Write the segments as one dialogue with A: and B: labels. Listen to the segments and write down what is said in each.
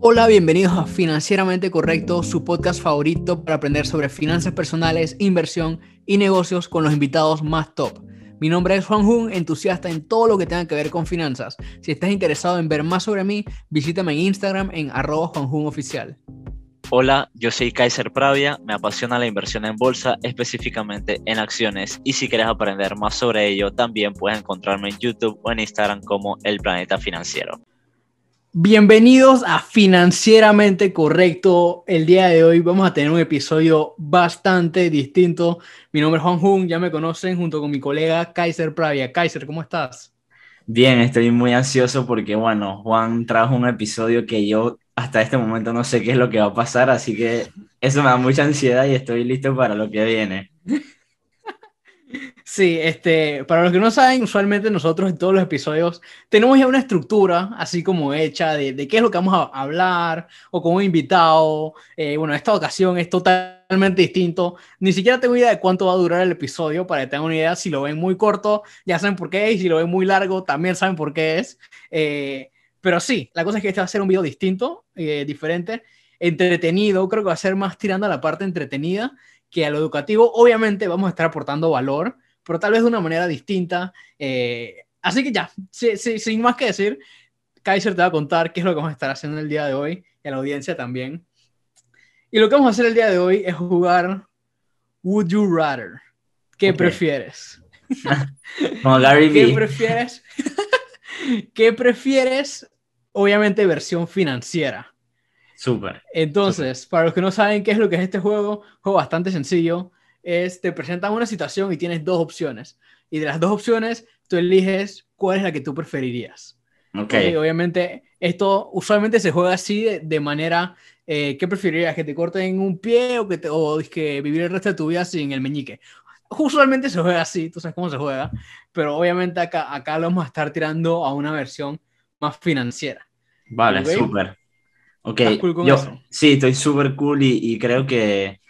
A: Hola, bienvenidos a Financieramente Correcto, su podcast favorito para aprender sobre finanzas personales, inversión y negocios con los invitados más top. Mi nombre es Juan Jun, entusiasta en todo lo que tenga que ver con finanzas. Si estás interesado en ver más sobre mí, visítame en Instagram en arroba.
B: Hola, yo soy Kaiser Pravia, me apasiona la inversión en bolsa, específicamente en acciones, y si quieres aprender más sobre ello, también puedes encontrarme en YouTube o en Instagram como El Planeta Financiero.
A: Bienvenidos a Financieramente Correcto. El día de hoy vamos a tener un episodio bastante distinto. Mi nombre es Juan Jun, ya me conocen junto con mi colega Kaiser Pravia. Kaiser, ¿cómo estás?
C: Bien, estoy muy ansioso porque, bueno, Juan trajo un episodio que yo hasta este momento no sé qué es lo que va a pasar, así que eso me da mucha ansiedad y estoy listo para lo que viene.
A: Sí, este, para los que no saben, usualmente nosotros en todos los episodios tenemos ya una estructura así como hecha de, de qué es lo que vamos a hablar o con invitado. Eh, bueno, esta ocasión es totalmente distinto. Ni siquiera tengo idea de cuánto va a durar el episodio para que tengan una idea. Si lo ven muy corto, ya saben por qué es. Si lo ven muy largo, también saben por qué es. Eh, pero sí, la cosa es que este va a ser un video distinto, eh, diferente, entretenido. Creo que va a ser más tirando a la parte entretenida que a lo educativo. Obviamente vamos a estar aportando valor, pero tal vez de una manera distinta. Eh, así que ya, sin más que decir, Kaiser te va a contar qué es lo que vamos a estar haciendo el día de hoy y a la audiencia también. Y lo que vamos a hacer el día de hoy es jugar Would You Rather. ¿Qué prefieres?
C: Como Gary
A: ¿Qué prefieres? ¿Qué prefieres? Obviamente versión financiera.
C: Súper.
A: Entonces, para los que no saben qué es lo que es este juego, juego bastante sencillo. Es, te presentan una situación y tienes dos opciones. Y de las dos opciones, tú eliges cuál es la que tú preferirías.
C: Ok.
A: obviamente, esto usualmente se juega así de, manera, eh, ¿qué preferirías? ¿Que te corten un pie o que, te, o que vivir el resto de tu vida sin el meñique? usualmente se juega así, tú sabes cómo se juega, pero obviamente acá, acá lo vamos a estar tirando a una versión más financiera.
C: Vale, súper. Ok, yo sí, estoy súper cool y, y, creo que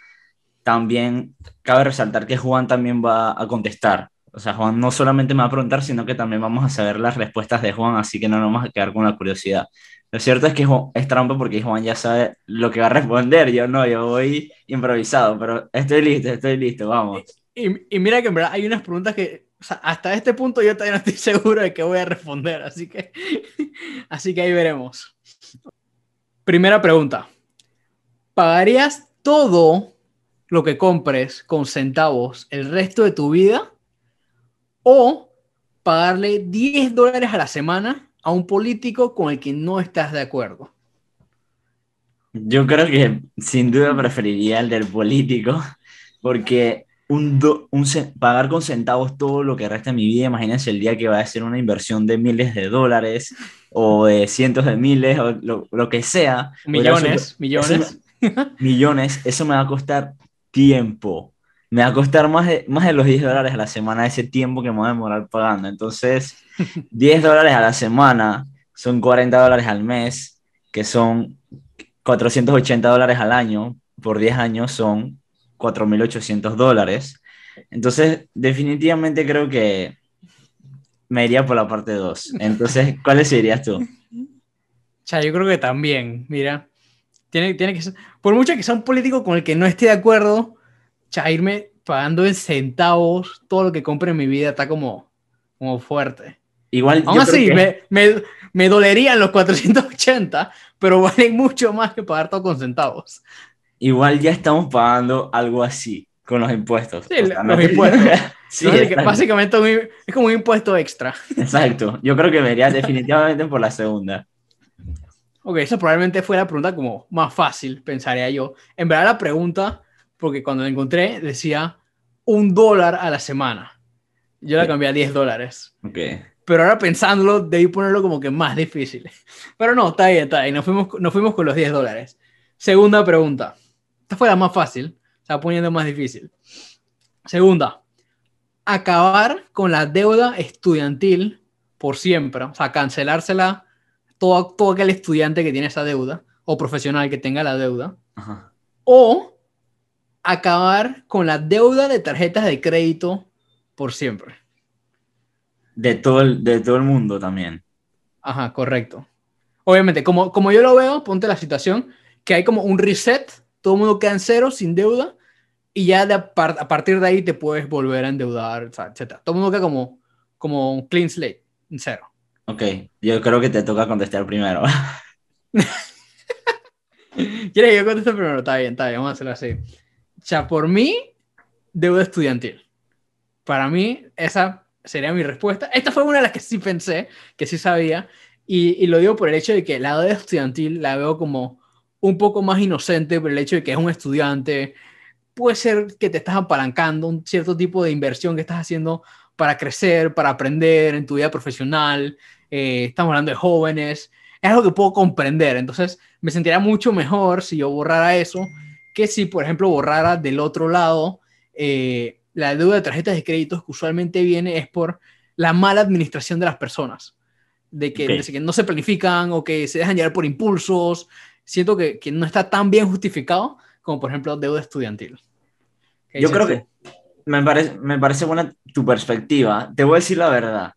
C: también cabe resaltar que Juan también va a contestar. O sea, Juan no solamente me va a preguntar, sino que también vamos a saber las respuestas de Juan, así que no nos vamos a quedar con la curiosidad. Lo cierto es que es trampa porque Juan ya sabe lo que va a responder, yo no, yo voy improvisado, pero estoy listo, estoy listo, vamos.
A: Y, mira que en verdad hay unas preguntas que hasta este punto yo todavía estoy seguro de que voy a responder, así que, así que ahí veremos. Primera pregunta. ¿Pagarías todo lo que compres con centavos el resto de tu vida? ¿O pagarle 10 dólares a la semana a un político con el que no estás de acuerdo?
C: Yo creo que sin duda preferiría el del político, porque un, un pagar con centavos todo lo que resta de mi vida, imagínense el día que va a hacer una inversión de miles de dólares o de cientos de miles o lo, que sea.
A: Millones, millones.
C: millones, eso me va a costar tiempo. Me va a costar más de, más de los 10 dólares a la semana ese tiempo que me voy a demorar pagando. Entonces, 10 dólares a la semana son 40 dólares al mes, que son 480 dólares al año. Por 10 años son 4.800 dólares. Entonces, definitivamente creo que me iría por la parte 2. Entonces, ¿cuáles serías tú?
A: yo creo que también, mira, tiene, tiene que ser, por mucho que sea un político con el que no esté de acuerdo, cha, irme pagando en centavos todo lo que compre en mi vida está como, como fuerte.
C: Igual,
A: Aún así, me, me, me, dolerían los 480, pero valen mucho más que pagar todo con centavos
C: igual ya estamos pagando algo así con los impuestos.
A: Sí, los impuestos. sí, básicamente es como un impuesto extra.
C: Exacto. Yo creo que me iría definitivamente por la segunda.
A: Ok, esa probablemente fue la pregunta como más fácil, pensaría yo. En verdad la pregunta, porque cuando la encontré decía un dólar a la semana. Yo la cambié a 10 dólares.
C: Ok.
A: Pero ahora pensándolo, debí ponerlo como que más difícil. Pero no, está bien, está bien. Nos fuimos, nos fuimos con los 10 dólares. Segunda pregunta. Esta fue la más fácil, se va poniendo más difícil. Segunda, acabar con la deuda estudiantil por siempre, o sea, cancelársela todo, todo aquel estudiante que tiene esa deuda o profesional que tenga la deuda. O acabar con la deuda de tarjetas de crédito por siempre.
C: De todo el, de todo el mundo también.
A: Ajá, correcto. obviamente, como, como yo lo veo, ponte la situación, que hay como un reset, todo el mundo queda en cero, sin deuda, y ya de a, partir de ahí te puedes volver a endeudar, etc. Todo el mundo queda como, como un clean slate, en cero.
C: Ok, yo creo que te toca contestar primero.
A: ¿Quieres que yo conteste primero? Está bien, está bien, vamos a hacerlo así. O sea, por mí, deuda estudiantil. Para mí, esa sería mi respuesta. Esta fue una de las que sí pensé, que sí sabía, y, y lo digo por el hecho de que la deuda estudiantil la veo como un poco más inocente por el hecho de que es un estudiante, puede ser que te estás apalancando un cierto tipo de inversión que estás haciendo para crecer, para aprender en tu vida profesional. Eh, estamos hablando de jóvenes. Es algo que puedo comprender. Entonces, me sentiría mucho mejor si yo borrara eso que si, por ejemplo, borrara del otro lado eh, la deuda de tarjetas de crédito que usualmente viene es por la mala administración de las personas. De que, de que no se planifican o que se dejan llevar por impulsos. Siento que, que no está tan bien justificado como, por ejemplo, deuda estudiantil.
C: Yo creo que me parece, me parece buena tu perspectiva. Te voy a decir la verdad.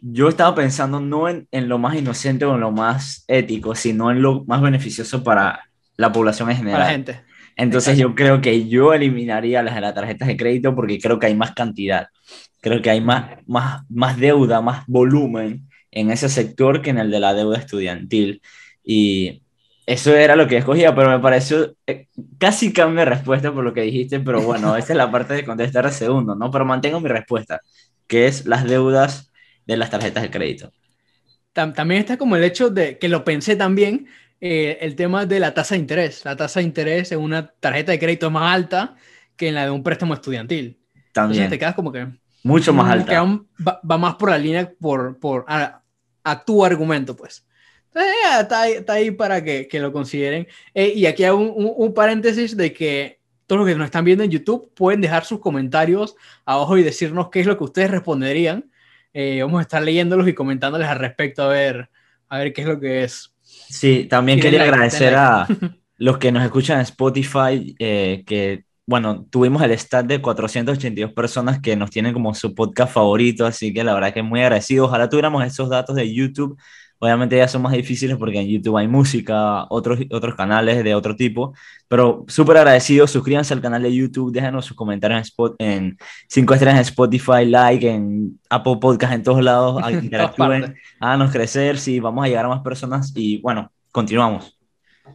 C: Yo estaba pensando no en, en lo más inocente o en lo más ético, sino en lo más beneficioso para la población en general.
A: Para la gente.
C: Entonces yo creo que yo eliminaría las de las tarjetas de crédito porque creo que hay más cantidad. Creo que hay más, más, más deuda, más volumen en ese sector que en el de la deuda estudiantil. Y eso era lo que escogía, pero me pareció, eh, casi cambia respuesta por lo que dijiste, pero bueno, esa es la parte de contestar el segundo, ¿no? Pero mantengo mi respuesta, que es las deudas de las tarjetas de crédito.
A: También está como el hecho de que lo pensé también, eh, el tema de la tasa de interés. La tasa de interés en una tarjeta de crédito es más alta que en la de un préstamo estudiantil.
C: También.
A: Entonces te quedas como que...
C: Mucho más alta.
A: va, va, más por la línea, por, por a, a tu argumento, pues. Eh, está, ahí, está, ahí, para que, que lo consideren. Eh, y aquí hago un, un, un, paréntesis de que todos los que nos están viendo en YouTube pueden dejar sus comentarios abajo y decirnos qué es lo que ustedes responderían. Eh, vamos a estar leyéndolos y comentándoles al respecto a ver, a ver qué es lo que es.
C: Sí, también quería agradecer a los que nos escuchan en Spotify, eh, que, bueno, tuvimos el stat de 482 personas que nos tienen como su podcast favorito, así que la verdad que muy agradecido. Ojalá tuviéramos esos datos de YouTube Obviamente ya son más difíciles porque en YouTube hay música, otros, otros canales de otro tipo, pero súper agradecidos, suscríbanse al canal de YouTube, déjenos sus comentarios en, spot, en 5 estrellas en Spotify, like, en Apple Podcast, en todos lados, interactúen, háganos crecer, sí, vamos a llegar a más personas y bueno, continuamos.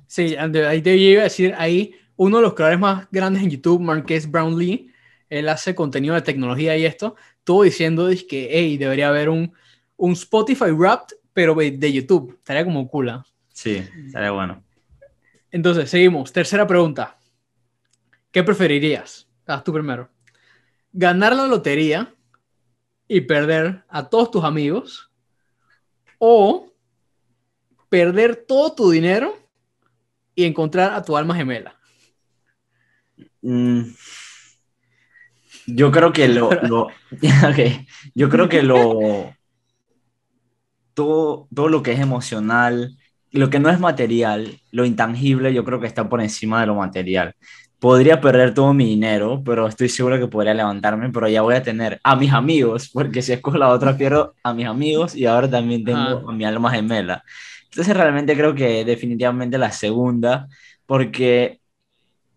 A: Sí, ahí te iba a decir, ahí uno de los creadores más grandes en YouTube, Marques Brownlee, él hace contenido de tecnología y esto, todo diciendo que, hey, debería haber un, un Spotify Wrapped pero de YouTube. Estaría como cool.
C: Sí, estaría bueno.
A: Entonces, seguimos. Tercera pregunta. ¿Qué preferirías? Haz tú primero. ¿Ganar la lotería y perder a todos tus amigos? ¿O perder todo tu dinero y encontrar a tu alma gemela?
C: Mm. Yo creo que lo, lo okay. yo creo que lo todo, todo lo que es emocional, lo que no es material, lo intangible, yo creo que está por encima de lo material. Podría perder todo mi dinero, pero estoy seguro que podría levantarme, pero ya voy a tener a mis amigos, porque si escojo la otra pierdo a mis amigos y ahora también tengo ah. a mi alma gemela. Entonces realmente creo que definitivamente la segunda, porque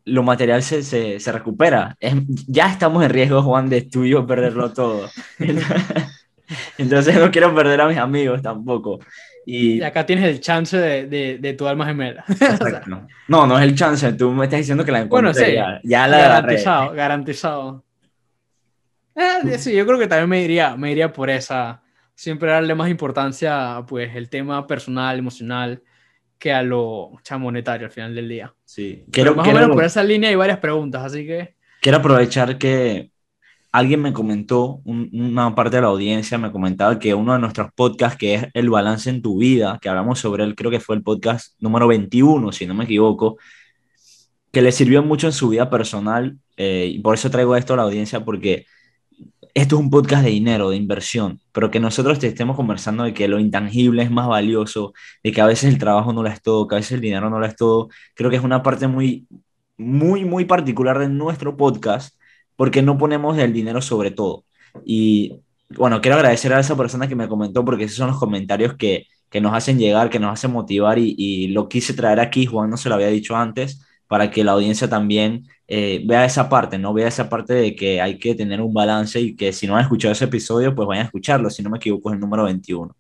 C: lo material se, se, se recupera. Es, ya estamos en riesgo, Juan, de tú y yo perderlo todo. Entonces no quiero perder a mis amigos tampoco. Y,
A: y acá tienes el chance de, de, de tu alma gemela.
C: Exacto. No, no es el chance, tú me estás diciendo que la encontré.
A: Bueno, sí,
C: ya, ya
A: la garantizado, garantizado. Eh, sí, yo creo que también me iría, me iría por esa. Siempre darle más importancia pues el tema personal, emocional, que a lo cha, monetario al final del día.
C: Sí.
A: Quiero, Pero más quiero, o menos por esa línea hay varias preguntas, así que...
C: Quiero aprovechar que alguien me comentó, un, una parte de la audiencia me comentaba que uno de nuestros podcasts, que es El Balance en tu Vida, que hablamos sobre él, creo que fue el podcast número 21, si no me equivoco, que le sirvió mucho en su vida personal, eh, y por eso traigo esto a la audiencia, porque esto es un podcast de dinero, de inversión, pero que nosotros te estemos conversando de que lo intangible es más valioso, de que a veces el trabajo no lo es todo, que a veces el dinero no lo es todo, creo que es una parte muy, muy, muy particular de nuestro podcast porque no ponemos el dinero sobre todo. Y bueno, quiero agradecer a esa persona que me comentó porque esos son los comentarios que, que nos hacen llegar, que nos hacen motivar y, y lo quise traer aquí, Juan no se lo había dicho antes, para que la audiencia también eh, vea esa parte, ¿no? Vea esa parte de que hay que tener un balance y que si no han escuchado ese episodio, pues vayan a escucharlo, si no me equivoco es el número 21.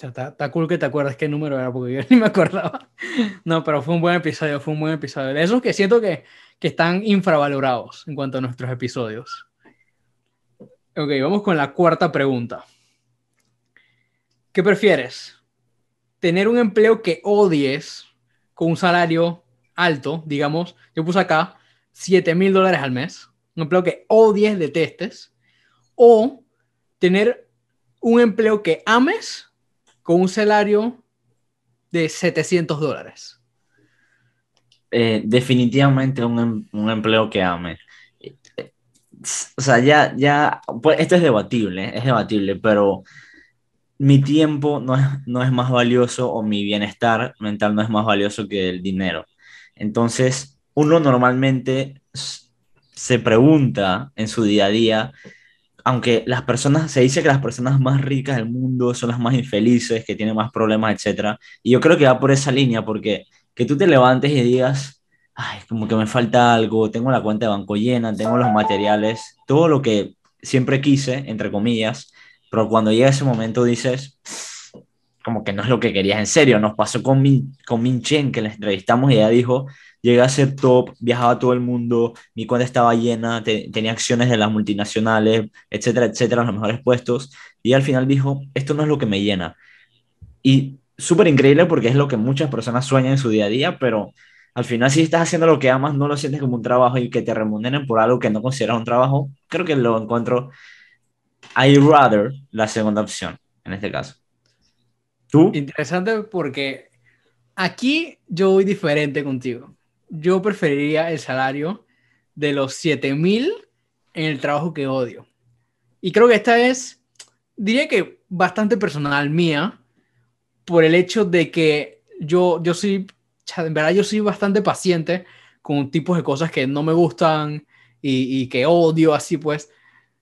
A: Está, está, cool que te acuerdas qué número era, porque yo ni me acordaba. No, pero fue un buen episodio, fue un buen episodio. De esos que siento que, que están infravalorados en cuanto a nuestros episodios. Ok, vamos con la cuarta pregunta. ¿Qué prefieres? ¿Tener un empleo que odies con un salario alto, digamos, yo puse acá 7 mil dólares al mes, un empleo que odies, detestes, o tener un empleo que ames con un salario de 700 dólares?
C: Eh, definitivamente un, em, un, empleo que ame. O sea, ya, ya, pues esto es debatible, es debatible, pero mi tiempo no es, no es más valioso o mi bienestar mental no es más valioso que el dinero. Entonces, uno normalmente se pregunta en su día a día, aunque las personas, se dice que las personas más ricas del mundo son las más infelices, que tienen más problemas, etc. Y yo creo que va por esa línea, porque que tú te levantes y digas, ay, como que me falta algo, tengo la cuenta de banco llena, tengo los materiales, todo lo que siempre quise, entre comillas, pero cuando llega ese momento dices, como que no es lo que querías en serio. Nos pasó con Min, con Min Chen, que le entrevistamos y ella dijo, llegué a ser top, viajaba a todo el mundo, mi cuenta estaba llena, tenía acciones de las multinacionales, etcétera, etcétera, los mejores puestos. Y al final dijo, esto no es lo que me llena. Y súper increíble porque es lo que muchas personas sueñan en su día a día, pero al final si estás haciendo lo que amas, no lo sientes como un trabajo y que te remuneren por algo que no consideras un trabajo, creo que lo encuentro, I rather la segunda opción en este caso.
A: ¿Tú? Interesante porque aquí yo voy diferente contigo. Yo preferiría el salario de los 7000 en el trabajo que odio. Y creo que esta es, diría que bastante personal mía, por el hecho de que yo, yo soy, en verdad yo soy bastante paciente con tipos de cosas que no me gustan y, y que odio, así pues.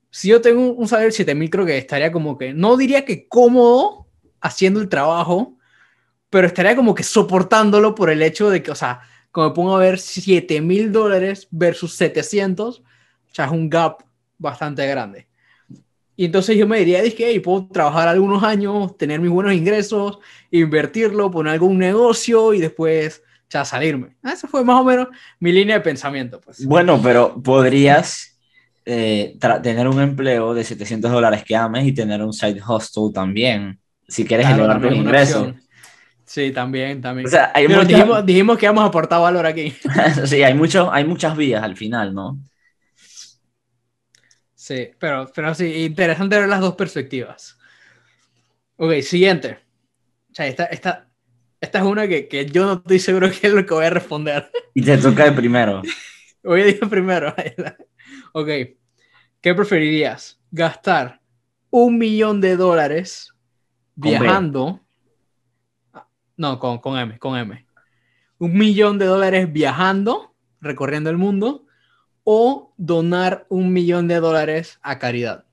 A: Si yo tengo un salario de 7000, creo que estaría como que, no diría que cómodo, haciendo el trabajo, pero estaría como que soportándolo por el hecho de que, o sea, como me pongo a ver 7 mil dólares versus 700, o sea, es un gap bastante grande. Y entonces yo me diría, dije, hey, puedo trabajar algunos años, tener mis buenos ingresos, invertirlo, poner algún negocio y después ya salirme. Ah, esa fue más o menos mi línea de pensamiento. Pues.
C: Bueno, pero podrías eh, tener un empleo de 700 dólares que ames y tener un side hustle también si quieres claro, elevar tus ingresos.
A: Sí, también, también. O sea, hay dijimos, dijimos, que vamos a aportar valor aquí.
C: sí, hay, mucho, hay muchas vías al final, ¿no?
A: Sí, pero, pero sí, interesante ver las dos perspectivas. Ok, siguiente. O sea, esta, esta, esta es una que, que, yo no estoy seguro que es lo que voy a responder.
C: Y te toca de primero.
A: voy a decir primero. ok, ¿qué preferirías? ¿Gastar un millón de dólares viajando. No, con, con M, con M. Un millón de dólares viajando, recorriendo el mundo, o donar un millón de dólares a caridad.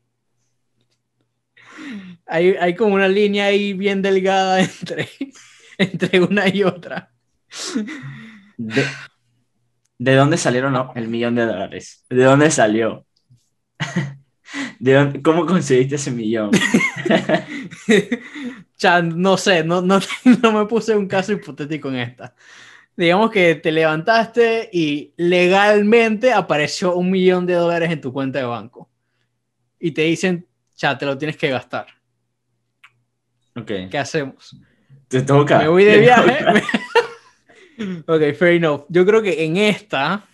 A: Hay, hay como una línea ahí bien delgada entre, entre una y otra.
C: ¿De, ¿De, dónde salieron el millón de dólares? ¿De dónde salió? ¿De ¿Cómo conseguiste ese millón?
A: ya, no sé, no, no, no me puse un caso hipotético en esta. Digamos que te levantaste y legalmente apareció un millón de dólares en tu cuenta de banco. Y te dicen, ya, te lo tienes que gastar.
C: Okay.
A: ¿Qué hacemos?
C: Te toca.
A: Me voy de viaje. ok, fair enough. Yo creo que en esta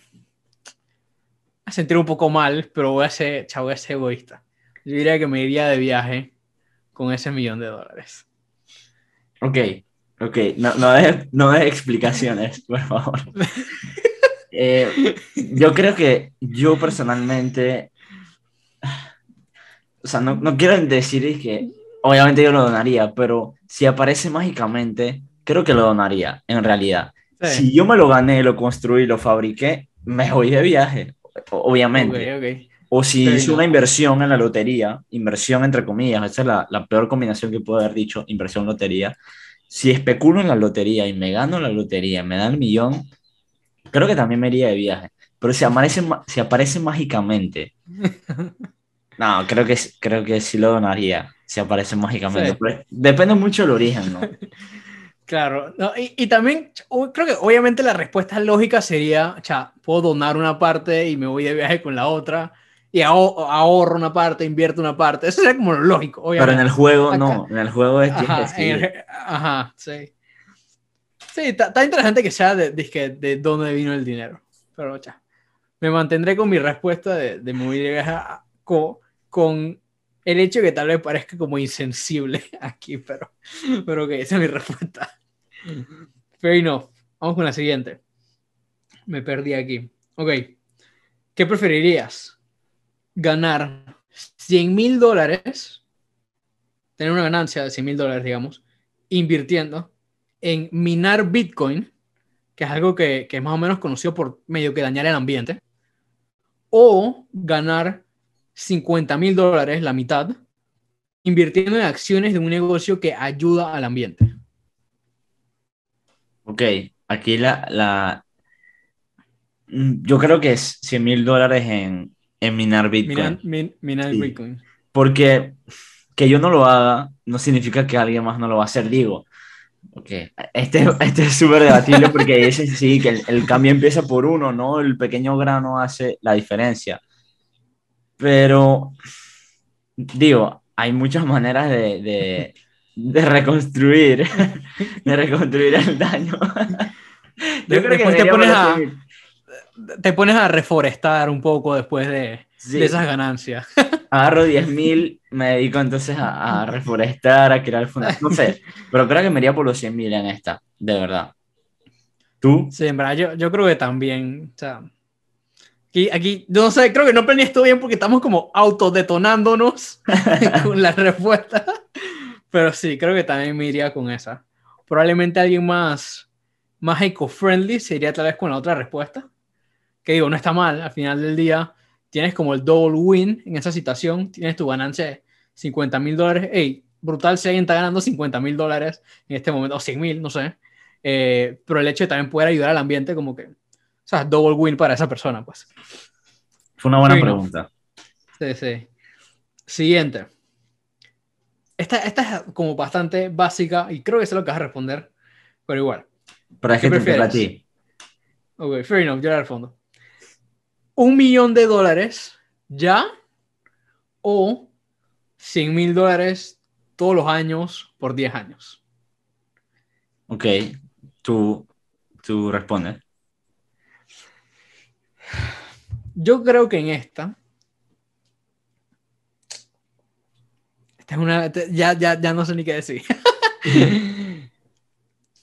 A: a sentir un poco mal, pero voy a ser, chavo, voy a ser egoísta. Yo diría que me iría de viaje con ese millón de dólares.
C: Ok, ok, no, no, de, no de explicaciones, por favor. Eh, yo creo que yo personalmente, o sea, no, no quiero decir que obviamente yo lo donaría, pero si aparece mágicamente, creo que lo donaría, en realidad. Si yo me lo gané, lo construí, lo fabriqué, me voy de viaje, obviamente. O si
A: Sí,
C: hizo
A: no.
C: una inversión en la lotería, inversión entre comillas, esa es la, la peor combinación que puedo haber dicho, inversión lotería. Si especulo en la lotería y me gano la lotería, me dan el millón, creo que también me iría de viaje. Pero si aparece, si aparece mágicamente, no, creo que, creo que sí lo donaría, si aparece mágicamente.
A: Sí.
C: Pero depende mucho del origen, ¿no?
A: Claro, no, y, y también o- creo que obviamente la respuesta lógica sería, cha, puedo donar una parte y me voy de viaje con la otra, y aho- ahorro una parte, invierto una parte, eso sería como lo lógico,
C: Pero
A: obviamente.
C: en el juego,
A: Acá.
C: no, en el juego es que
A: Ajá,
C: decidir.
A: el- ajá, sí. Sí, está interesante que sea de, dizque, de dónde vino el dinero, pero cha, me mantendré con mi respuesta de, de me voy de viaje a- con, con el hecho que tal vez parezca como insensible aquí, pero, pero que esa es mi respuesta. Fair enough. Vamos con la siguiente. Me perdí aquí. Ok. ¿Qué preferirías? ¿Ganar 100 mil dólares? Tener una ganancia de 100 mil dólares, digamos, invirtiendo en minar Bitcoin, que es algo que, que es más o menos conocido por medio que dañar el ambiente, o ganar 50 mil dólares, la mitad, invirtiendo en acciones de un negocio que ayuda al ambiente.
C: Ok, aquí la, la... Yo creo que es 100 mil dólares en, en minar Bitcoin.
A: Minar, min- minar
C: Sí.
A: Bitcoin.
C: Porque que yo no lo haga no significa que alguien más no lo va a hacer. Digo, ok, este, este es súper debatible porque dice sí, que el, el cambio empieza por uno, ¿no? El pequeño grano hace la diferencia. Pero, digo, hay muchas maneras de, de, de reconstruir, de reconstruir el daño. Yo creo que
A: te pones a-
C: 100.000.
A: Te pones a reforestar un poco después de,
C: Sí.
A: de esas ganancias.
C: agarro 10.000, me dedico entonces a, a reforestar, a crear fundaciones, no sé, pero creo que me iría por los 100.000 en esta, de verdad. ¿Tú?
A: Sí, en verdad, yo, yo creo que también. O sea, aquí, aquí, no sé, creo que no planeé esto bien porque estamos como autodetonándonos con la respuesta. Pero sí, creo que también me iría con esa. Probablemente alguien más, más eco-friendly se iría tal vez con la otra respuesta. Que digo, no está mal. Al final del día tienes como el double win en esa situación. Tienes tu ganancia de 50 mil dólares. Hey, brutal si alguien está ganando 50 mil dólares en este momento, o 100 mil, no sé. Eh, pero el hecho de también poder ayudar al ambiente, como que, o sea, double win para esa persona, pues.
C: Fue una buena
A: Sí, ¿no?
C: pregunta.
A: Sí, sí. Siguiente. Esta, esta es como bastante básica y creo que sé lo que vas a responder, pero igual.
C: Pero es
A: ¿Qué
C: que te a ti.
A: Ok, fair enough, yo la respondo. ¿Un millón de dólares ya o 100 mil dólares todos los años por 10 años?
C: Ok, tú, tú respondes.
A: Yo creo que en esta. Esta es una. Ya, ya, ya no sé ni qué decir.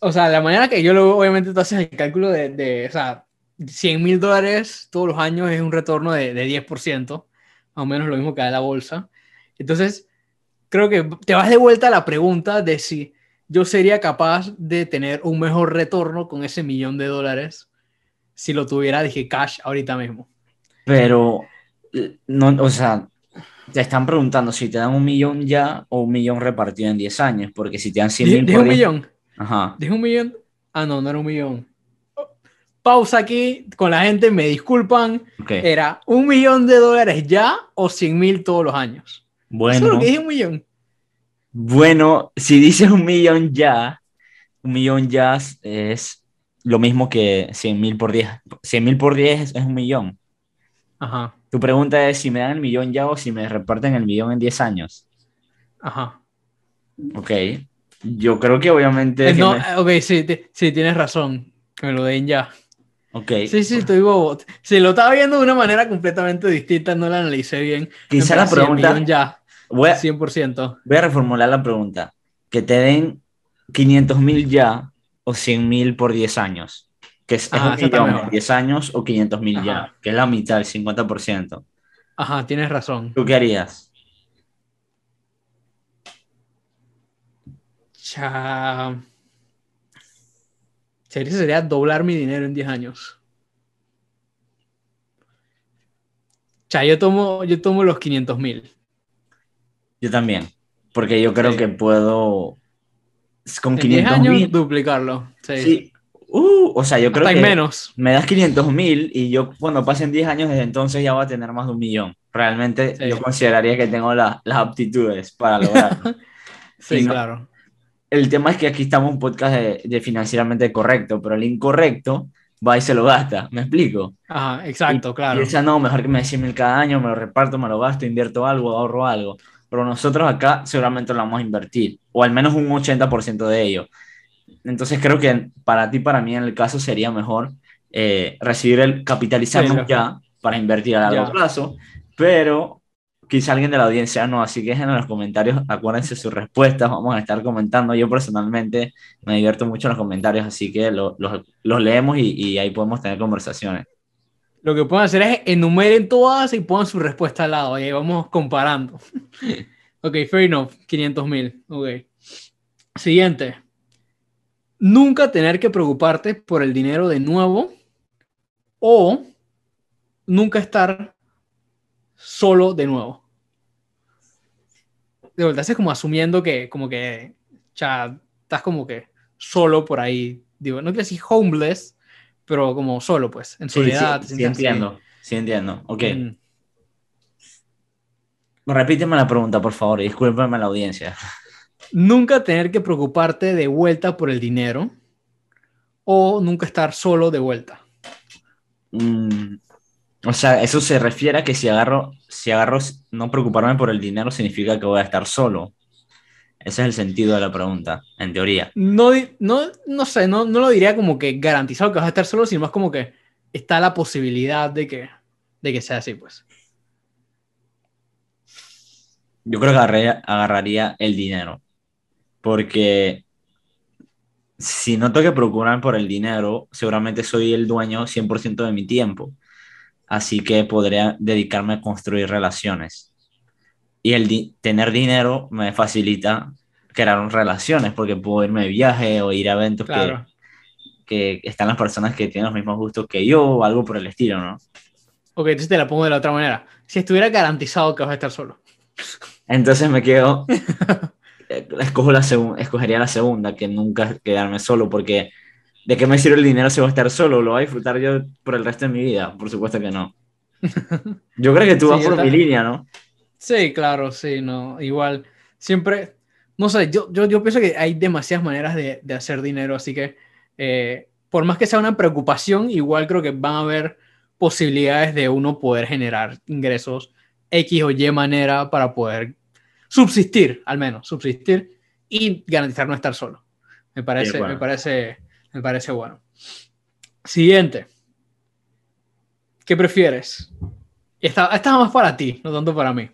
A: o sea, la manera que yo lo obviamente tú haces el cálculo de, de o sea, 100 mil dólares todos los años es un retorno de, de 10%, más o menos lo mismo que da la bolsa. Entonces, creo que te vas de vuelta a la pregunta de si yo sería capaz de tener un mejor retorno con ese millón de dólares si lo tuviera, dije, cash ahorita mismo.
C: Pero, no, o sea, te están preguntando si te dan un millón ya o un millón repartido en 10 años, porque si te dan 100
A: Dije
C: mil
A: dije un
C: 10
A: millón.
C: Ajá.
A: Dije un millón. Ah, no, no era un millón. Pausa aquí con la gente, me disculpan. Era un millón de dólares ya o 100 mil todos los años. Eso es
C: Bueno,
A: lo que dije un millón.
C: bueno, si dices un millón ya, un millón ya es lo mismo que 100 mil por 10. 100 mil por 10 es, es un millón.
A: Ajá,
C: Tu pregunta es si me dan el millón ya o si me reparten el millón en 10 años.
A: ajá.
C: Ok. Yo creo que obviamente... Que
A: no,
C: me-
A: ok, sí, ti- sí, tienes razón. Que me lo den ya.
C: Ok.
A: Sí, sí, estoy bobo. Sí, lo estaba viendo de una manera completamente distinta, no la analicé bien.
C: Quizá la pregunta...
A: ya,
C: Voy a,
A: 100%.
C: voy a reformular la pregunta. Que te den 500 mil ya o 100 mil por 10 años. Que es, es
A: Ajá,
C: un
A: esa está
C: millón
A: mejor.
C: por 10 años o 500 mil ya. Que es la mitad, el 50%.
A: Ajá, tienes razón.
C: ¿Tú qué harías?
A: Cha... Sería, sería doblar mi dinero en 10 años. sea, yo tomo, yo tomo los 500 mil.
C: Yo también, porque yo creo
A: Sí.
C: que puedo con
A: En 10
C: 500
A: años
C: mil.
A: duplicarlo. Sí.
C: Sí. Uh, o sea, yo creo
A: Hasta
C: que
A: en menos.
C: me das 500 mil y yo cuando pasen 10 años desde entonces ya voy a tener más de un millón. Realmente
A: Sí.
C: yo consideraría que tengo la- las aptitudes para lograrlo.
A: Sí,
C: no-
A: claro.
C: El tema es que aquí estamos en un podcast de, de financieramente correcto, pero el incorrecto va y se lo gasta. ¿Me explico?
A: Ajá, exacto,
C: Y-
A: claro.
C: Y esa no, mejor que me des 100 mil cada año, me lo reparto, me lo gasto, invierto algo, ahorro algo. Pero nosotros acá seguramente lo vamos a invertir, o al menos un 80% de ello. Entonces creo que para ti, para mí en el caso sería mejor eh, recibir el capitalizarnos
A: Sí,
C: ya para invertir a largo
A: Ya.
C: plazo, pero quizá alguien de la audiencia no, así que en los comentarios, acuérdense sus respuestas, vamos a estar comentando. Yo personalmente me divierto mucho en los comentarios, así que lo- los, leemos y, y ahí podemos tener conversaciones.
A: Lo que pueden hacer es enumeren todas y pongan su respuesta al lado y ahí vamos comparando. ok, fair enough, 500 mil. Ok. Siguiente. Nunca tener que preocuparte por el dinero de nuevo o nunca estar solo de nuevo. De vuelta, es como asumiendo que como que ya estás como que solo por ahí. Digo, no quiero decir homeless, pero como solo, pues, en soledad.
C: sí, sí
A: así.
C: entiendo, sí entiendo. Ok,
A: Mm.
C: repíteme la pregunta, por favor, y discúlpeme a la audiencia.
A: Nunca tener que preocuparte de vuelta por el dinero o nunca estar solo de vuelta.
C: Mm, o sea, eso se refiere a que si agarro, si agarro no preocuparme por el dinero significa que voy a estar solo. Ese es el sentido de la pregunta, en teoría.
A: No, no, no sé, no, no lo diría como que garantizado que vas a estar solo, sino más como que está la posibilidad de que, de que sea así, pues.
C: Yo creo que agarraría, agarraría el dinero, porque si no tengo que preocuparme por el dinero, seguramente soy el dueño 100% de mi tiempo, así que podría dedicarme a construir relaciones. Y el di- tener dinero me facilita crear relaciones, porque puedo irme de viaje o ir a eventos que,
A: Claro.
C: que están las personas que tienen los mismos gustos que yo o algo por el estilo, ¿no?
A: Ok, entonces te la pongo de la otra manera. Si estuviera garantizado que vas a estar solo.
C: Entonces me quedo, escojo la escogería la segunda, que nunca quedarme solo, porque ¿de qué me sirve el dinero si voy a estar solo? ¿Lo voy a disfrutar yo por el resto de mi vida? Por supuesto que no. Yo creo que tú vas por mi
A: también.
C: línea, ¿no?
A: Sí, claro, sí, no. Igual, siempre, no sé, yo, yo, yo pienso que hay demasiadas maneras de, de hacer dinero, así que eh, por más que sea una preocupación, igual creo que van a haber posibilidades de uno poder generar ingresos X o Y manera para poder subsistir, al menos, subsistir y garantizar no estar solo. Me parece, me parece, me parece bueno. Siguiente. ¿Qué prefieres? Esta, esta es más para ti, no tanto para mí.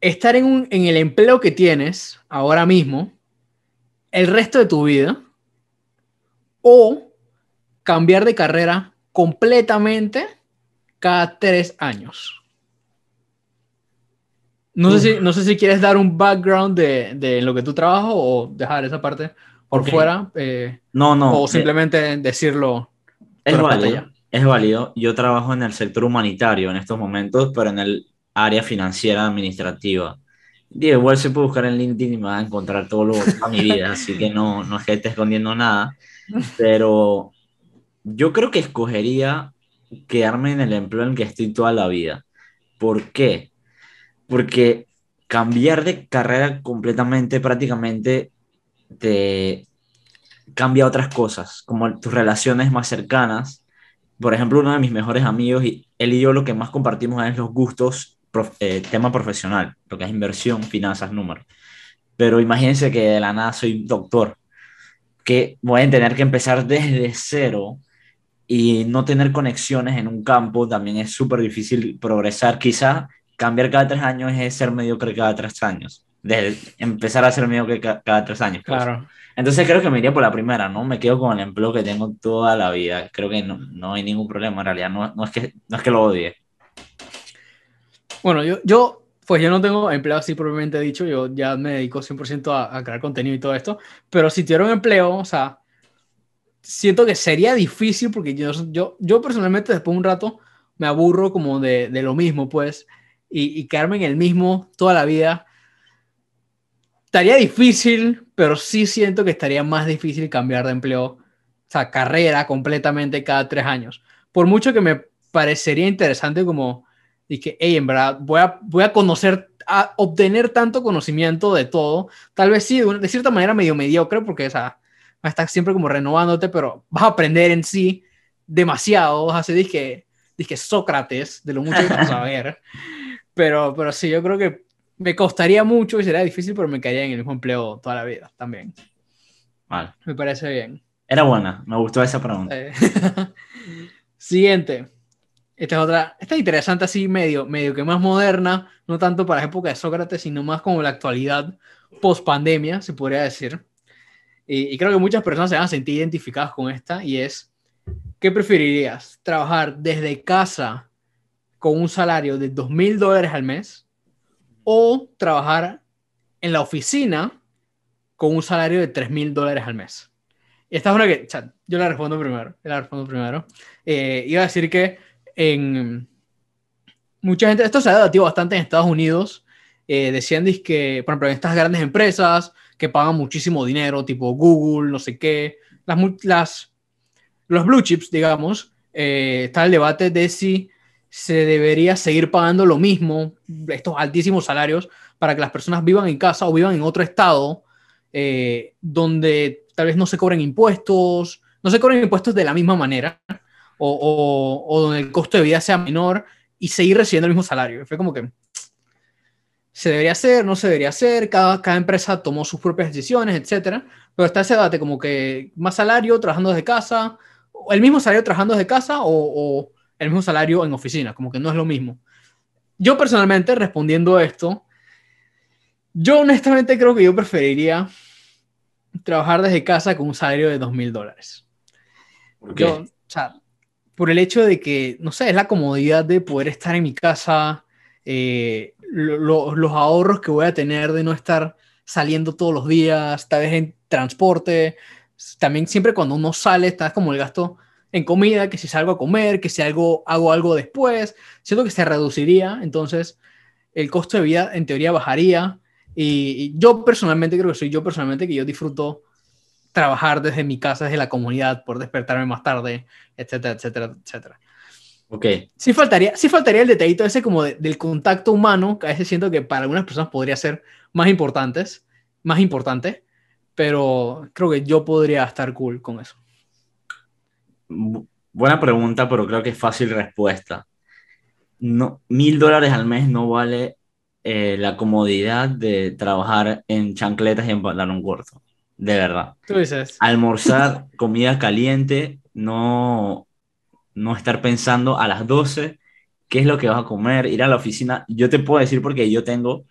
A: Estar en, un, en el empleo que tienes ahora mismo el resto de tu vida o cambiar de carrera completamente cada tres años. No sé, si, no sé si quieres dar un background de, de lo que tú trabajas o dejar esa parte por
C: Ok.
A: fuera eh,
C: No, no.
A: o
C: eh,
A: simplemente decirlo.
C: Es válido, es válido. Yo trabajo en el sector humanitario en estos momentos, pero en el área financiera administrativa. Igual se puede buscar en LinkedIn y me va a encontrar todo lo a mi vida, así que no, no es que esté escondiendo nada. Pero yo creo que escogería quedarme en el empleo en el que estoy toda la vida. ¿Por qué? Porque cambiar de carrera completamente, prácticamente, te cambia otras cosas, como tus relaciones más cercanas. Por ejemplo, uno de mis mejores amigos, y él y yo lo que más compartimos es los gustos, prof- eh, tema profesional, lo que es inversión, finanzas, números. Pero imagínense que de la nada soy doctor, que voy a tener que empezar desde cero y no tener conexiones en un campo también es súper difícil progresar. Quizá cambiar cada tres años es ser mediocre cada tres años. Desde empezar a ser mediocre ca- cada tres años. pues.
A: Claro.
C: Entonces creo que me iría por la primera, ¿no? Me quedo con el empleo que tengo toda la vida. Creo que no, no hay ningún problema en realidad. No, no, es que, no es que lo odie.
A: Bueno, yo, yo, pues yo no tengo empleo así propiamente dicho, yo ya me dedico 100% a, a crear contenido y todo esto, pero si tuviera un empleo, o sea, siento que sería difícil porque yo, yo, yo personalmente después de un rato me aburro como de, de lo mismo, pues, y, y, quedarme en el mismo toda la vida. Estaría difícil, pero sí siento que estaría más difícil cambiar de empleo, o sea, carrera completamente cada tres años. Por mucho que me parecería interesante como, y que, hey, en verdad, voy a, voy a conocer, a obtener tanto conocimiento de todo, tal vez sí, de, cierta manera medio mediocre, porque, o sea, a estar siempre como renovándote, pero vas a aprender en sí demasiado, vas a ser, dije, dije Sócrates, de lo mucho que vas a saber. Pero, pero sí, yo creo que me costaría mucho y sería difícil, pero me caería en el mismo empleo toda la vida también.
C: Vale.
A: Me parece bien.
C: Era buena, me gustó esa pregunta.
A: Eh, Siguiente. Esta es otra, esta es interesante así, medio, medio que más moderna, no tanto para la época de Sócrates, sino más como la actualidad post pandemia, se podría decir. Y, y creo que muchas personas se van a sentir identificadas con esta, y es, ¿qué preferirías? ¿Trabajar desde casa con un salario de dos mil dólares al mes o trabajar en la oficina con un salario de tres mil dólares al mes? Esta es una que, chat, yo la respondo primero, la respondo primero. Eh, iba a decir que en mucha gente, esto se ha debatido bastante en Estados Unidos, eh, decían que, por ejemplo, en estas grandes empresas que pagan muchísimo dinero, tipo Google, no sé qué, las, las los blue chips, digamos, eh, está el debate de si se debería seguir pagando lo mismo, estos altísimos salarios, para que las personas vivan en casa o vivan en otro estado eh, donde tal vez no se cobren impuestos, no se cobren impuestos de la misma manera, o, o, o, donde el costo de vida sea menor y seguir recibiendo el mismo salario. Fue como que se debería hacer, no se debería hacer, cada, cada empresa tomó sus propias decisiones, etcétera, pero está ese debate como que más salario trabajando desde casa, el mismo salario trabajando desde casa o, o, el mismo salario en oficina, como que no es lo mismo. Yo personalmente, respondiendo a esto, yo honestamente creo que yo preferiría trabajar desde casa con un salario de dos mil dólares. Yo, o sea, por el hecho de que, no sé, es la comodidad de poder estar en mi casa, eh, lo, los ahorros que voy a tener de no estar saliendo todos los días, tal vez en transporte, también siempre cuando uno sale, está como el gasto en comida, que si salgo a comer, que si algo, hago algo después, siento que se reduciría, entonces el costo de vida en teoría bajaría. Y, y, yo personalmente creo que soy yo personalmente que yo disfruto trabajar desde mi casa, desde la comunidad, por despertarme más tarde, etcétera, etcétera, etcétera.
C: Ok.
A: Sí faltaría, sí faltaría el detallito ese como de, del contacto humano, que a veces siento que para algunas personas podría ser más importantes, más importante, pero creo que yo podría estar cool con eso.
C: Buena pregunta, pero creo que es fácil respuesta. No, mil dólares al mes no vale eh, la comodidad de trabajar en chancletas y en pantalón corto. De verdad.
A: Tú dices.
C: Almorzar comida caliente, no, no estar pensando a las 12 qué es lo que vas a comer, ir a la oficina. Yo te puedo decir porque yo tengo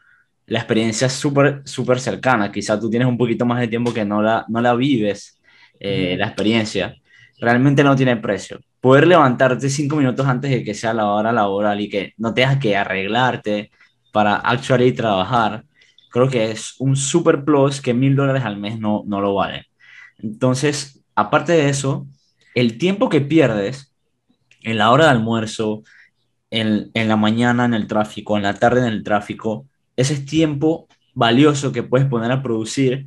C: la experiencia súper, súper cercana. Quizá tú tienes un poquito más de tiempo que no la, no la vives, eh, la experiencia. Realmente no tiene precio. Poder levantarte cinco minutos antes de que sea la hora laboral y que no tengas que arreglarte para actually trabajar, creo que es un super plus que mil dólares al mes no, no lo vale. Entonces, aparte de eso, el tiempo que pierdes en la hora de almuerzo, en, en la mañana en el tráfico, en la tarde en el tráfico, ese es tiempo valioso que puedes poner a producir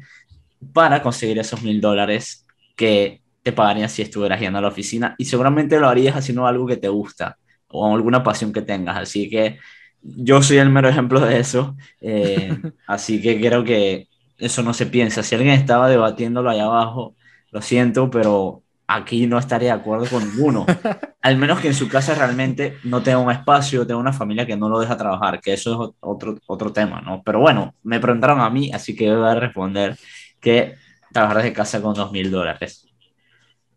C: para conseguir esos mil dólares que te pagarían si estuvieras yendo a la oficina y seguramente lo harías haciendo algo que te gusta o alguna pasión que tengas. Así que yo soy el mero ejemplo de eso. Eh, así que creo que eso no se piensa. Si alguien estaba debatiéndolo allá abajo, lo siento, pero aquí no estaría de acuerdo con ninguno. Al menos que en su casa realmente no tenga un espacio, tenga una familia que no lo deja trabajar, que eso es otro, otro tema, ¿no? Pero bueno, me preguntaron a mí, así que voy a responder que trabajar desde casa con dos mil dólares.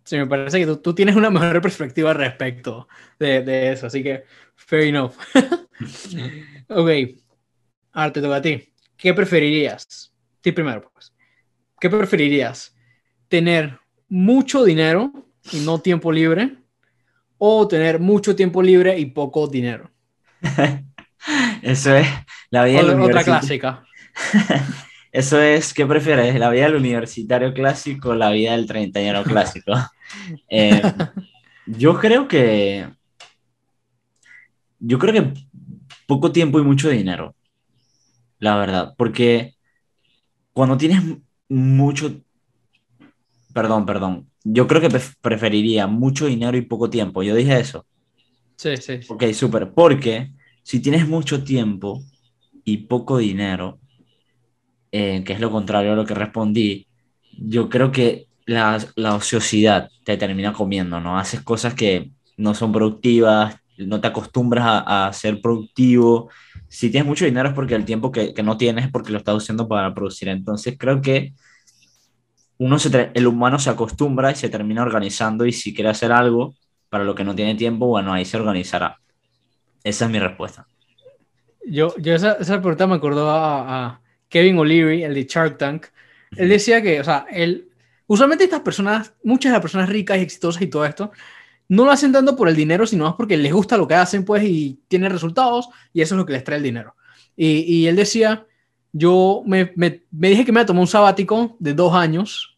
A: Sí, me parece que tú, tú, tienes una mejor perspectiva respecto de, de eso, así que fair enough. ok, ahora te toca a ti. ¿Qué preferirías? Ti primero, pues. ¿Qué preferirías? ¿Tener mucho dinero y no tiempo libre? ¿O tener mucho tiempo libre y poco dinero?
C: Eso es la vida
A: otra clásica.
C: Eso es, ¿qué prefieres? ¿La vida del universitario clásico o la vida del treintañero clásico? Eh, yo creo que yo creo que poco tiempo y mucho dinero, la verdad, porque cuando tienes mucho, perdón, perdón, yo creo que preferiría mucho dinero y poco tiempo, yo dije eso.
A: Sí, sí.
C: Ok, súper, porque si tienes mucho tiempo y poco dinero, eh, que es lo contrario a lo que respondí, yo creo que la, la ociosidad te termina comiendo, ¿no? Haces cosas que no son productivas, no te acostumbras a, a, ser productivo. Si tienes mucho dinero es porque el tiempo que, que, no tienes es porque lo estás usando para producir. Entonces creo que uno se, el humano se acostumbra y se termina organizando y si quiere hacer algo para lo que no tiene tiempo, bueno, ahí se organizará. Esa es mi respuesta.
A: Yo, yo esa, esa pregunta me acordó a, a, Kevin O'Leary, el de Shark Tank. Él decía que, o sea, él, usualmente estas personas, muchas de las personas ricas y exitosas y todo esto, no lo hacen tanto por el dinero, sino más porque les gusta lo que hacen, pues, y tienen resultados, y eso es lo que les trae el dinero. Y, él decía, yo me, me, me, dije que me tomar un sabático de dos años,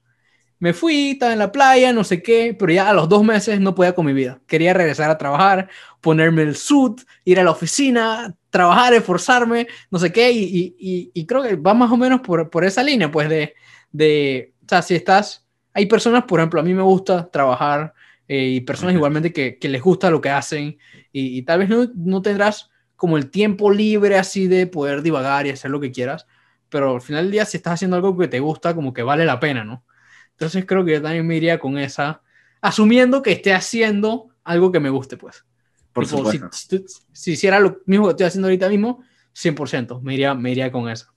A: me fui, estaba en la playa, no sé qué, pero ya a los dos meses no podía con mi vida. Quería regresar a trabajar, ponerme el suit, ir a la oficina, trabajar, esforzarme, no sé qué, y, y, y creo que va más o menos por, por esa línea, pues, de, de, o sea, si estás, hay personas, por ejemplo, a mí me gusta trabajar, eh, y personas igualmente que, que, les gusta lo que hacen y, y tal vez no, no, tendrás como el tiempo libre así de poder divagar y hacer lo que quieras, pero al final del día si estás haciendo algo que te gusta, como que vale la pena, ¿no? Entonces creo que yo también me iría con esa, asumiendo que esté haciendo algo que me guste, pues.
C: Por
A: tipo,
C: supuesto.
A: Si, si, si, hiciera lo mismo que estoy haciendo ahorita mismo, 100%, me iría, me iría con eso.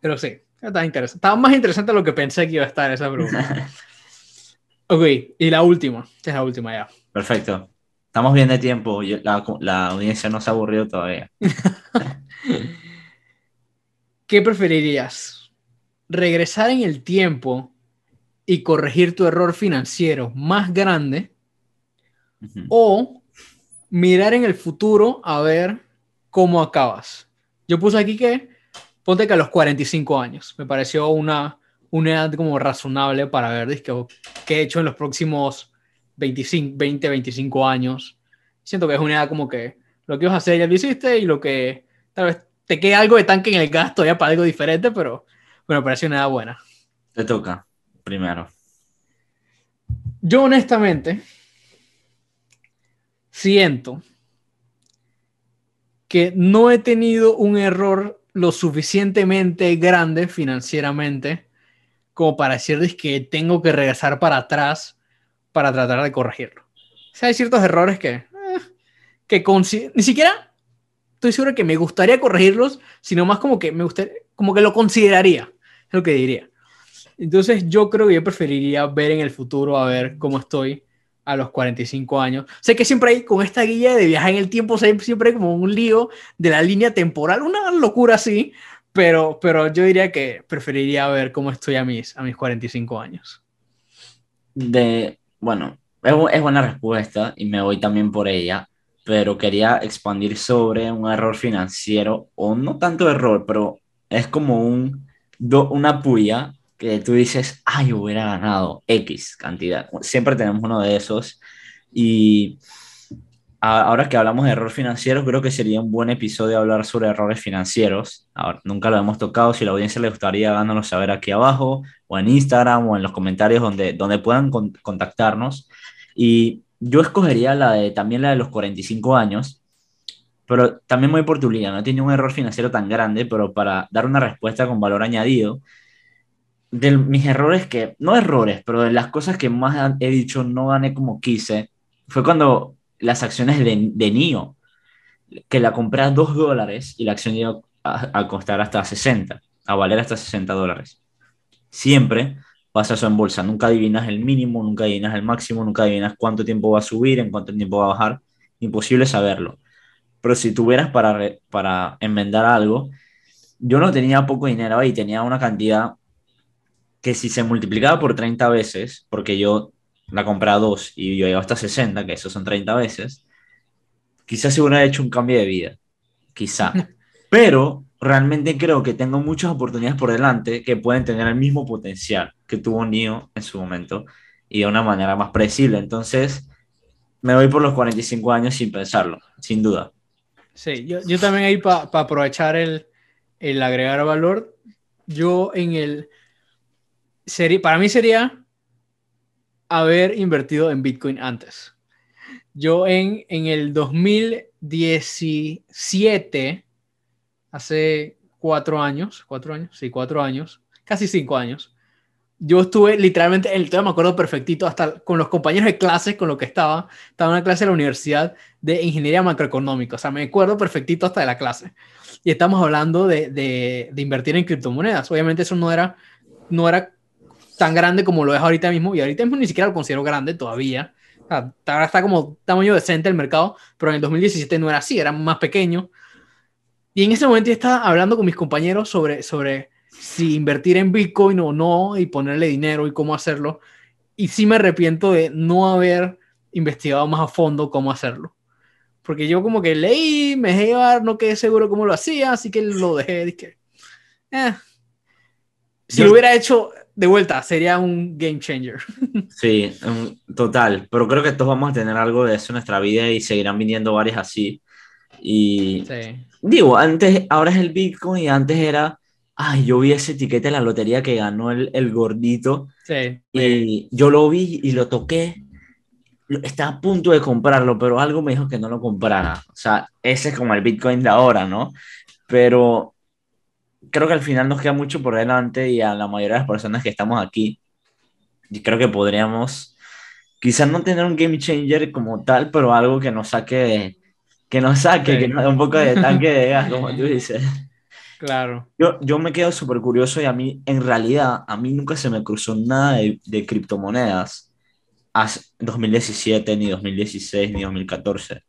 A: Pero sí, está interesante. Estaba más interesante de lo que pensé que iba a estar esa pregunta. Ok, y la última. Esta es la última ya.
C: Perfecto. Estamos bien de tiempo. La, la audiencia no se ha aburrido todavía.
A: ¿Qué preferirías? ¿Regresar en el tiempo y corregir tu error financiero más grande? Uh -huh. ¿O mirar en el futuro a ver cómo acabas? Yo puse aquí que ponte que a los 45 años. Me pareció una una edad como razonable para ver que, qué he hecho en los próximos 25, 20, 25 años. Siento que es una edad como que lo que ibas a hacer ya lo hiciste y lo que tal vez te quede algo de tanque en el gasto ya para algo diferente, pero bueno, parece una edad buena.
C: Te toca primero.
A: Yo honestamente siento que no he tenido un error lo suficientemente grande financieramente como para decirles que tengo que regresar para atrás para tratar de corregirlo. O sea, hay ciertos errores que, eh, que ni siquiera estoy seguro que me gustaría corregirlos, sino más como que me gustaría, como que lo consideraría, es lo que diría. Entonces yo creo que yo preferiría ver en el futuro a ver cómo estoy a los 45 años. Sé que siempre hay con esta guía de viajar en el tiempo, siempre hay como un lío de la línea temporal, una locura así, pero, pero yo diría que preferiría ver cómo estoy a mis, a mis 45 años.
C: De, bueno, es, es buena respuesta y me voy también por ella, pero quería expandir sobre un error financiero, o no tanto error, pero es como un, do, una puya que tú dices, ay, hubiera ganado X cantidad. Siempre tenemos uno de esos. Y ahora que hablamos de error financiero, creo que sería un buen episodio hablar sobre errores financieros. Ahora, nunca lo hemos tocado. Si a la audiencia le gustaría, háganos saber aquí abajo, o en Instagram, o en los comentarios donde, donde puedan con, contactarnos. Y yo escogería la de, también la de los 45 años, pero también muy por tu línea. No tenido un error financiero tan grande, pero para dar una respuesta con valor añadido, de mis errores que, no errores, pero de las cosas que más he dicho no gané como quise, fue cuando las acciones de, de NIO, que la compré a 2 dólares y la acción iba a, costar hasta 60, a valer hasta 60 dólares. Siempre pasa eso en bolsa, nunca adivinas el mínimo, nunca adivinas el máximo, nunca adivinas cuánto tiempo va a subir, en cuánto tiempo va a bajar, imposible saberlo. Pero si tuvieras para, para enmendar algo, yo no tenía poco dinero y tenía una cantidad que si se multiplicaba por 30 veces, porque yo la compré a 2 y yo llego hasta 60, que eso son 30 veces, quizás se hubiera hecho un cambio de vida. Quizá. Pero realmente creo que tengo muchas oportunidades por delante que pueden tener el mismo potencial que tuvo Nio en su momento y de una manera más predecible. Entonces, me voy por los 45 años sin pensarlo, sin duda.
A: Sí, yo, yo también ahí para aprovechar el, el agregar valor, yo en el... Sería, para mí sería haber invertido en Bitcoin antes. Yo en, en el 2017, hace cuatro años, cuatro años, sí, cuatro años, casi cinco años, yo estuve literalmente, el tema me acuerdo perfectito, hasta con los compañeros de clase con lo que estaba, estaba en una clase de la universidad de ingeniería macroeconómica, o sea, me acuerdo perfectito hasta de la clase. Y estamos hablando de, de, de invertir en criptomonedas. Obviamente eso no era, no era tan grande como lo es ahorita mismo, y ahorita mismo ni siquiera lo considero grande todavía. Ahora está como tamaño decente el mercado, pero en el 2017 no era así, era más pequeño. Y en ese momento yo estaba hablando con mis compañeros sobre, sobre si invertir en Bitcoin o no y ponerle dinero y cómo hacerlo. Y sí me arrepiento de no haber investigado más a fondo cómo hacerlo. Porque yo como que leí, me dejé llevar, no quedé seguro cómo lo hacía, así que lo dejé. Dije, eh. Si lo hubiera hecho de vuelta, sería un game changer.
C: Sí, total. Pero creo que todos vamos a tener algo de eso en nuestra vida y seguirán viniendo varias así. Y sí. digo, antes, ahora es el Bitcoin y antes era ay, yo vi ese etiquete de la lotería que ganó el, el gordito.
A: Sí.
C: Y yo lo vi y lo toqué. Estaba a punto de comprarlo, pero algo me dijo que no lo comprara. O sea, ese es como el Bitcoin de ahora, ¿no? Pero creo que al final nos queda mucho por delante y a la mayoría de las personas que estamos aquí, y creo que podríamos quizás no tener un game changer como tal, pero algo que nos saque, que nos saque, que nos dé un poco de tanque de gas, como tú dices.
A: Claro.
C: Yo, yo me quedo súper curioso y a mí, en realidad, a mí nunca se me cruzó nada de, de criptomonedas. Hace 2017, ni 2016, ni 2014.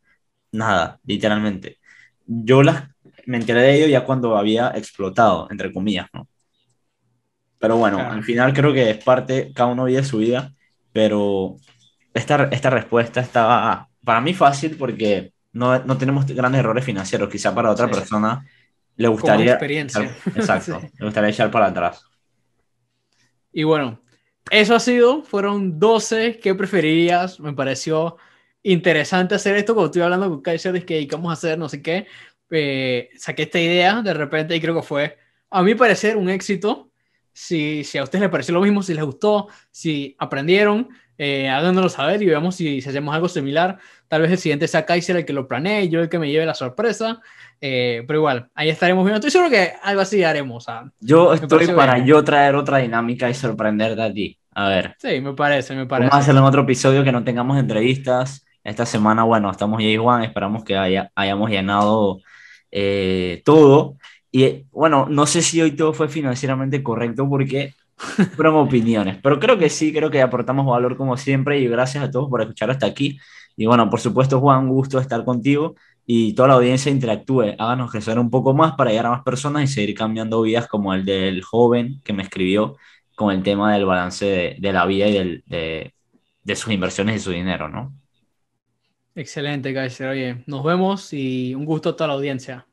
C: Nada, literalmente. Yo las, me enteré de ello ya cuando había explotado, entre comillas, ¿no? Pero bueno, claro. al final creo que es parte, cada uno vive su vida, pero esta, esta respuesta estaba para mí fácil porque no, no tenemos grandes errores financieros. Quizá para otra sí. persona le gustaría.
A: experiencia.
C: Exacto, sí. le gustaría echar para atrás.
A: Y bueno, eso ha sido, fueron 12. ¿Qué preferirías? Me pareció interesante hacer esto cuando estoy hablando con Kaiser de que vamos a hacer no sé qué. Eh, saqué esta idea de repente y creo que fue, a mi parecer, un éxito. Si, si a ustedes les pareció lo mismo, si les gustó, si aprendieron, eh, háganoslo saber y veamos si, si, hacemos algo similar. Tal vez el siguiente sea Kaiser el que lo planee yo el que me lleve la sorpresa. Eh, pero igual, ahí estaremos viendo. Estoy seguro que algo así haremos. O sea,
C: yo estoy para bien. yo traer otra dinámica y sorprenderte a ti. A ver.
A: Sí, me parece, me parece.
C: Vamos a hacerlo en otro episodio que no tengamos entrevistas. Esta semana, bueno, estamos ya igual, esperamos que haya, hayamos llenado eh, todo. Y bueno, no sé si hoy todo fue financieramente correcto porque fueron opiniones, pero creo que sí, creo que aportamos valor como siempre y gracias a todos por escuchar hasta aquí. Y bueno, por supuesto, Juan, un gusto estar contigo y toda la audiencia interactúe, háganos crecer un poco más para llegar a más personas y seguir cambiando vidas como el del joven que me escribió con el tema del balance de, de la vida y del, de, de, sus inversiones y su dinero, ¿no?
A: Excelente, Kaiser. Oye, nos vemos y un gusto a toda la audiencia.